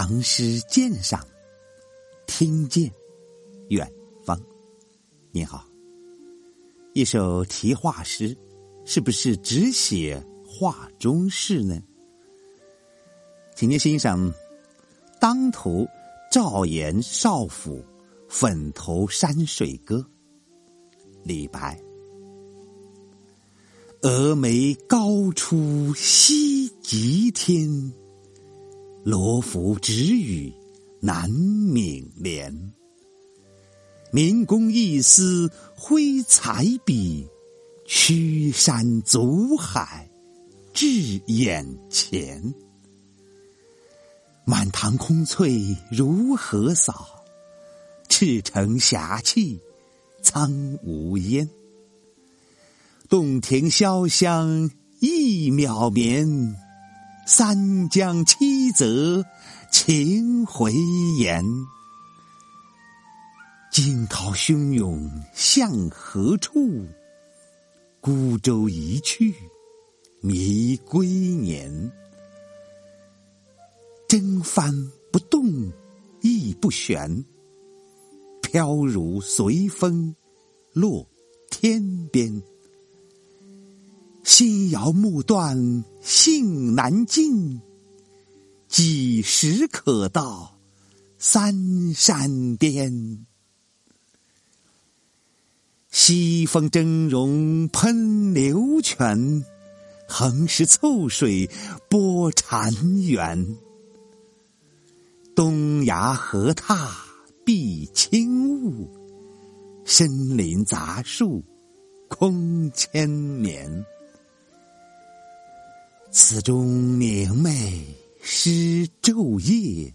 唐诗鉴赏，听见远方。你好，一首题画诗，是不是只写画中事呢？请您欣赏当涂赵岩少府粉头山水歌，李白。峨眉高出西极天。罗浮只与南闽连，明公一思挥彩笔，驱山阻海至眼前。满堂空翠如何扫？赤城霞气苍无烟。洞庭潇湘一渺绵。三江七泽情回延，惊涛汹涌向何处？孤舟一去迷归年。征帆不动亦不悬，飘如随风落天边。心遥目断，信难尽。几时可到三山巅？西风峥嵘喷流泉，横石凑水波潺湲。东崖河踏碧青雾，深林杂树空千年。此中明媚失昼夜，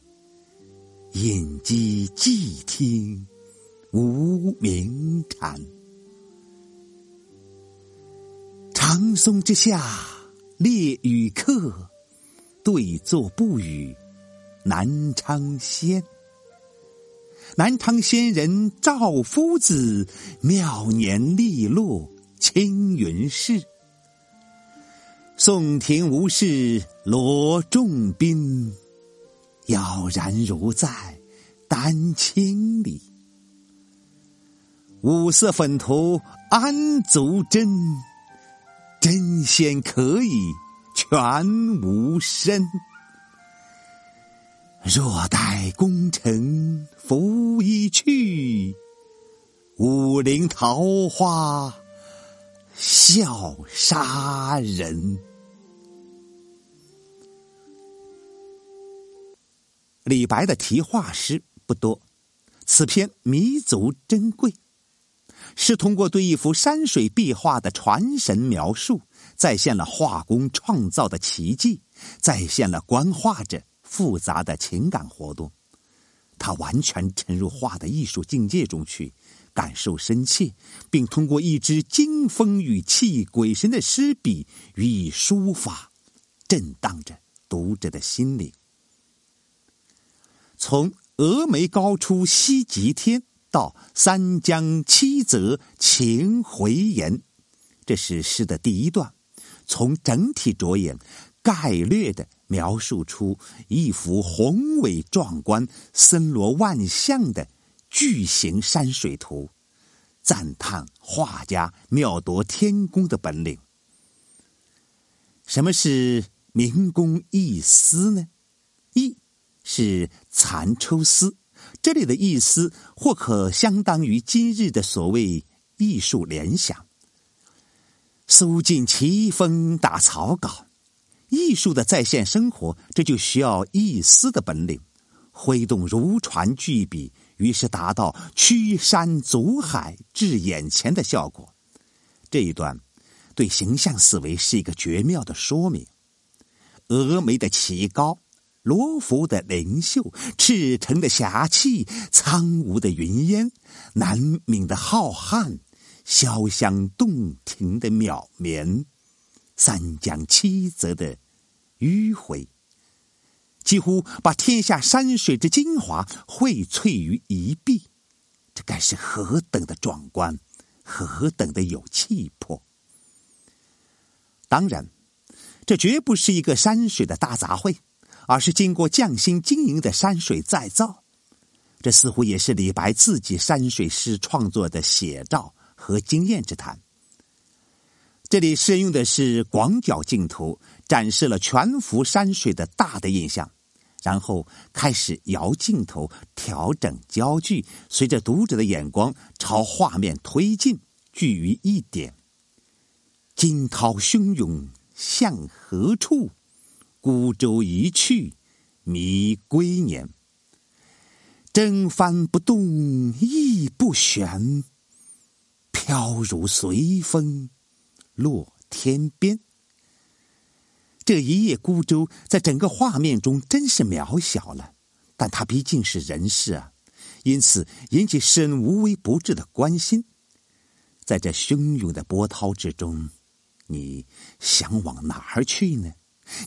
隐机寂听无鸣蝉。长松之下列与客，对坐不语南昌仙。南昌仙人赵夫子，妙年利落青云士。宋庭无事罗仲宾，杳然如在丹青里。五色粉涂安足真？真仙可以全无身。若待功成拂衣去，武陵桃花。笑杀人。李白的题画诗不多，此篇弥足珍贵，是通过对一幅山水壁画的传神描述，再现了画工创造的奇迹，再现了观画者复杂的情感活动。他完全沉入画的艺术境界中去。感受深切，并通过一支惊风雨泣、鬼神的诗笔予以抒发，震荡着读者的心灵。从“峨眉高出西极天”到“三江七泽情回延”，这是诗的第一段。从整体着眼，概略的描述出一幅宏伟壮观、森罗万象的。巨型山水图，赞叹画家妙夺天工的本领。什么是民工一丝呢？一是蚕抽丝，这里的意思或可相当于今日的所谓艺术联想。苏尽奇风打草稿，艺术的在线生活，这就需要一丝的本领，挥动如椽巨笔。于是达到驱山阻海至眼前的效果。这一段对形象思维是一个绝妙的说明。峨眉的奇高，罗浮的灵秀，赤城的侠气，苍梧的云烟，南闽的浩瀚，潇湘洞庭的渺绵，三江七泽的迂回。几乎把天下山水之精华荟萃于一臂，这该是何等的壮观，何等的有气魄！当然，这绝不是一个山水的大杂烩，而是经过匠心经营的山水再造。这似乎也是李白自己山水诗创作的写照和经验之谈。这里适用的是广角镜头，展示了全幅山水的大的印象，然后开始摇镜头，调整焦距，随着读者的眼光朝画面推进，聚于一点。惊涛汹涌向何处？孤舟一去迷归年。征帆不动亦不悬，飘如随风。落天边，这一叶孤舟在整个画面中真是渺小了，但它毕竟是人事啊，因此引起诗人无微不至的关心。在这汹涌的波涛之中，你想往哪儿去呢？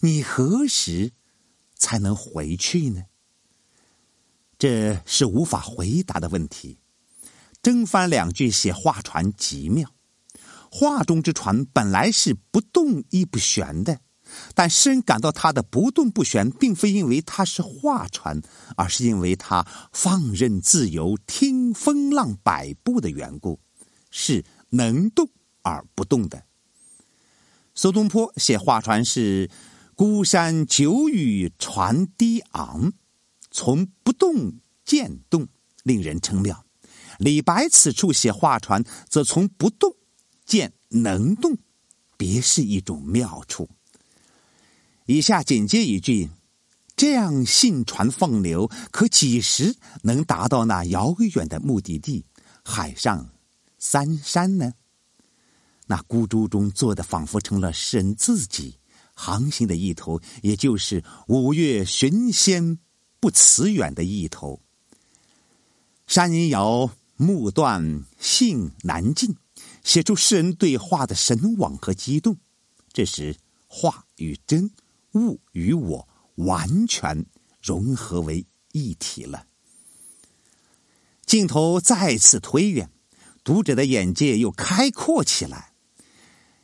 你何时才能回去呢？这是无法回答的问题。征帆两句写画船极妙。画中之船本来是不动亦不旋的，但诗人感到它的不动不旋，并非因为它是画船，而是因为它放任自由、听风浪摆布的缘故，是能动而不动的。苏东坡写画船是“孤山久雨船低昂”，从不动渐动，令人称妙。李白此处写画船，则从不动。见能动，别是一种妙处。以下紧接一句：“这样信船放流，可几时能达到那遥远的目的地——海上三山呢？”那孤舟中坐的仿佛成了诗人自己，航行的意头，也就是五岳寻仙不辞远的意头。山遥目断，信难尽。写出诗人对画的神往和激动，这时画与真、物与我完全融合为一体了。镜头再次推远，读者的眼界又开阔起来。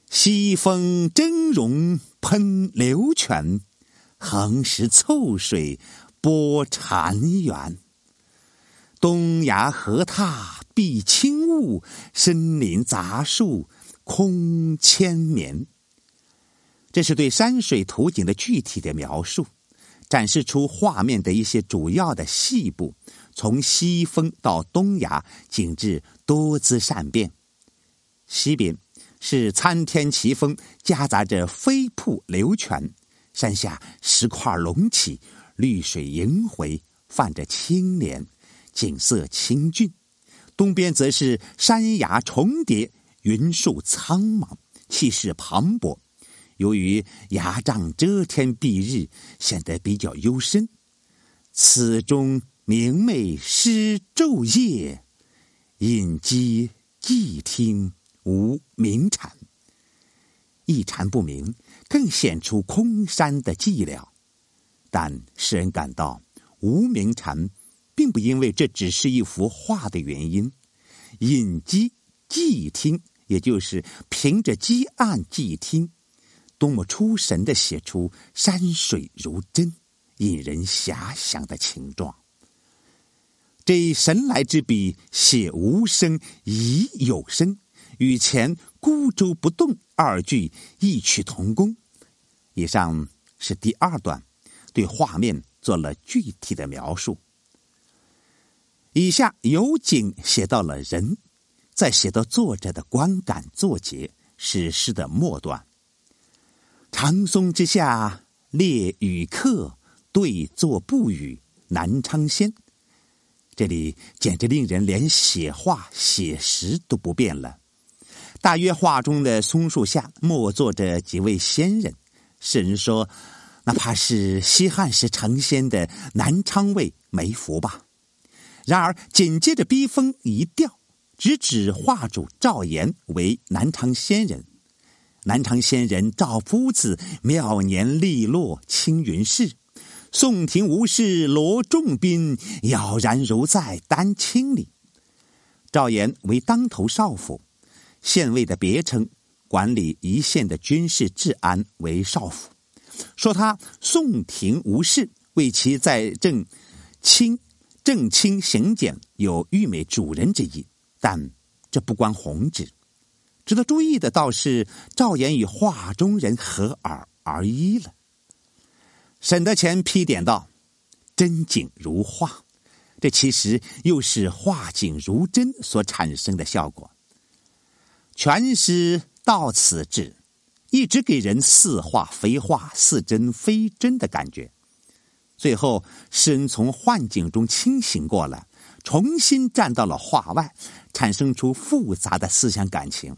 西风峥嵘喷流泉，横石凑水波潺湲。东崖河踏碧青雾，深林杂树空千绵。这是对山水图景的具体的描述，展示出画面的一些主要的细部。从西峰到东崖，景致多姿善变。西边是参天奇峰，夹杂着飞瀑流泉；山下石块隆起，绿水萦回，泛着青莲。景色清俊，东边则是山崖重叠，云树苍茫，气势磅礴。由于崖帐遮天蔽日，显得比较幽深。此中明媚失昼夜，隐机寂听无鸣蝉。一蝉不鸣，更显出空山的寂寥。但诗人感到无鸣蝉。并不因为这只是一幅画的原因，隐机寂听，也就是凭着积案寂听，多么出神的写出山水如真、引人遐想的情状。这神来之笔写无声以有声，与前孤舟不动二句异曲同工。以上是第二段，对画面做了具体的描述。以下由景写到了人，再写到作者的观感作结，是诗的末段。长松之下列与客，对坐不语南昌仙。这里简直令人连写画写实都不便了。大约画中的松树下默坐着几位仙人，诗人说，那怕是西汉时成仙的南昌卫梅福吧。然而，紧接着逼风一调，直指画主赵岩为南昌仙人。南昌仙人赵夫子妙年利落青云氏，宋廷无事罗仲宾，杳然如在丹青里。赵岩为当头少府，县尉的别称，管理一县的军事治安为少府。说他宋廷无事，为其在正清正清行简有誉美主人之意，但这不关宏旨。值得注意的倒是赵岩与画中人合二而一了。沈德潜批点道：“真景如画，这其实又是画景如真所产生的效果。全诗到此止，一直给人似画非画、似真非真的感觉。最后，诗人从幻境中清醒过来，重新站到了画外，产生出复杂的思想感情。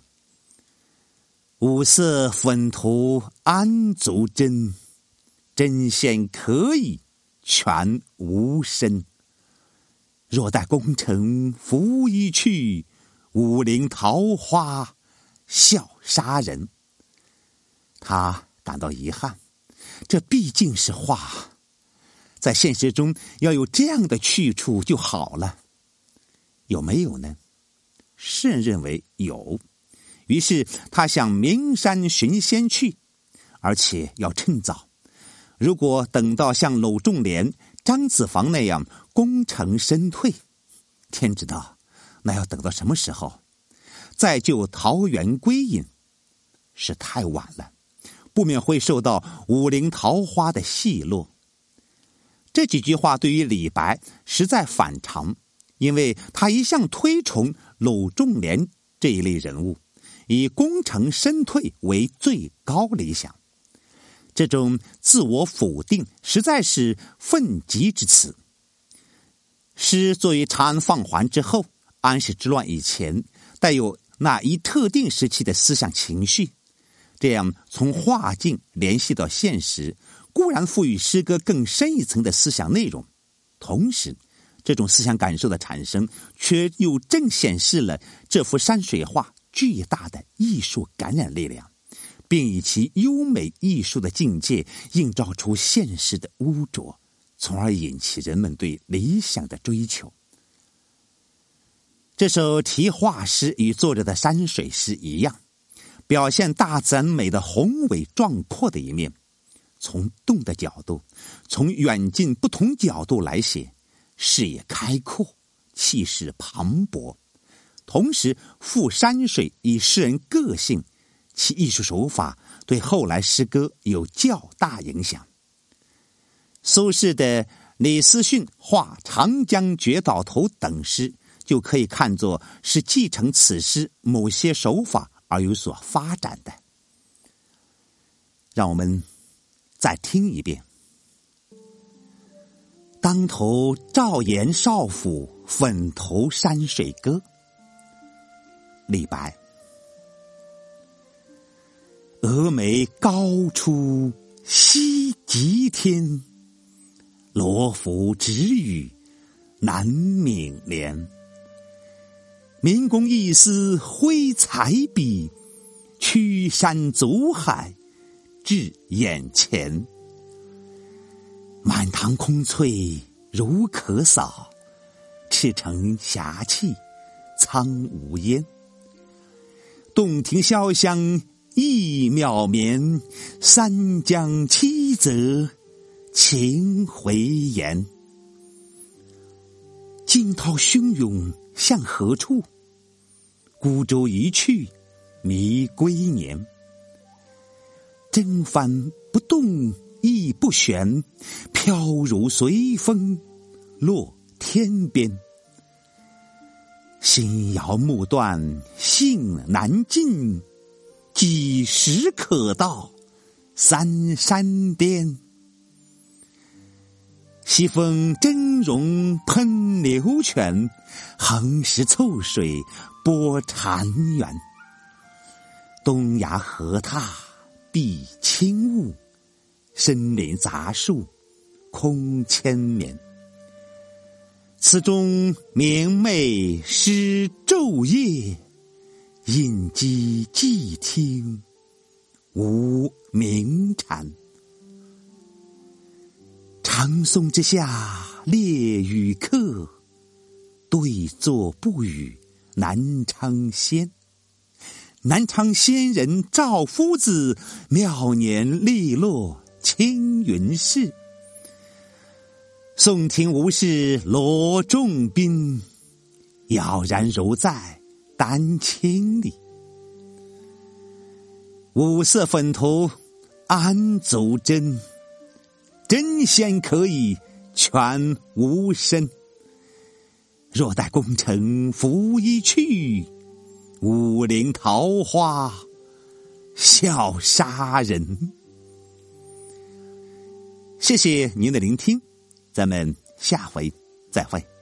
五色粉涂安足真，针线可以全无身。若待功成拂衣去，五陵桃花笑杀人。他感到遗憾，这毕竟是画，在现实中要有这样的去处就好了。有没有呢？圣人认为有。于是他向名山寻仙去，而且要趁早。如果等到像鲁仲连、张子房那样功成身退，天知道那要等到什么时候？再就桃源归隐，是太晚了，不免会受到武陵桃花的奚落。这几句话对于李白实在反常，因为他一向推崇鲁仲连这一类人物。以功成身退为最高理想，这种自我否定实在是愤激之词。诗作于长安放还之后、安史之乱以前，带有那一特定时期的思想情绪，这样从画境联系到现实，固然赋予诗歌更深一层的思想内容，同时，这种思想感受的产生，却又正显示了这幅山水画。巨大的艺术感染力量，并以其优美艺术的境界映照出现实的污浊，从而引起人们对理想的追求。这首题画诗与作者的山水诗一样，表现大自然美的宏伟壮阔的一面。从动的角度，从远近不同角度来写，视野开阔，气势磅礴。同时，赋山水以诗人个性，其艺术手法对后来诗歌有较大影响。苏轼的《李思训画长江绝岛头》等诗，就可以看作是继承此诗某些手法而有所发展的。让我们再听一遍：“当头赵岩少府，粉头山水歌。”李白，峨眉高出西极天，罗浮直与南冥连。民工一丝挥彩笔，驱山阻海至眼前。满堂空翠如可扫，赤城霞气苍无烟。洞庭潇湘意渺绵，三江七泽情回延。惊涛汹涌向何处？孤舟一去迷归年。征帆不动亦不悬，飘如随风落天边。心遥目断，信难尽，几时可到三山边？西风峥嵘喷流泉，横石凑水波潺湲。东崖河踏碧青雾，深林杂树空千绵。此中明媚失昼夜，隐几寂听无鸣蝉。长松之下列与客，对坐不语南昌仙。南昌仙人赵夫子，妙年利落青云寺。宋廷无事罗仲宾，杳然如在丹青里。五色粉涂安足真？真仙可以全无身。若待功成拂衣去，武陵桃花笑杀人。谢谢您的聆听，咱们下回再会。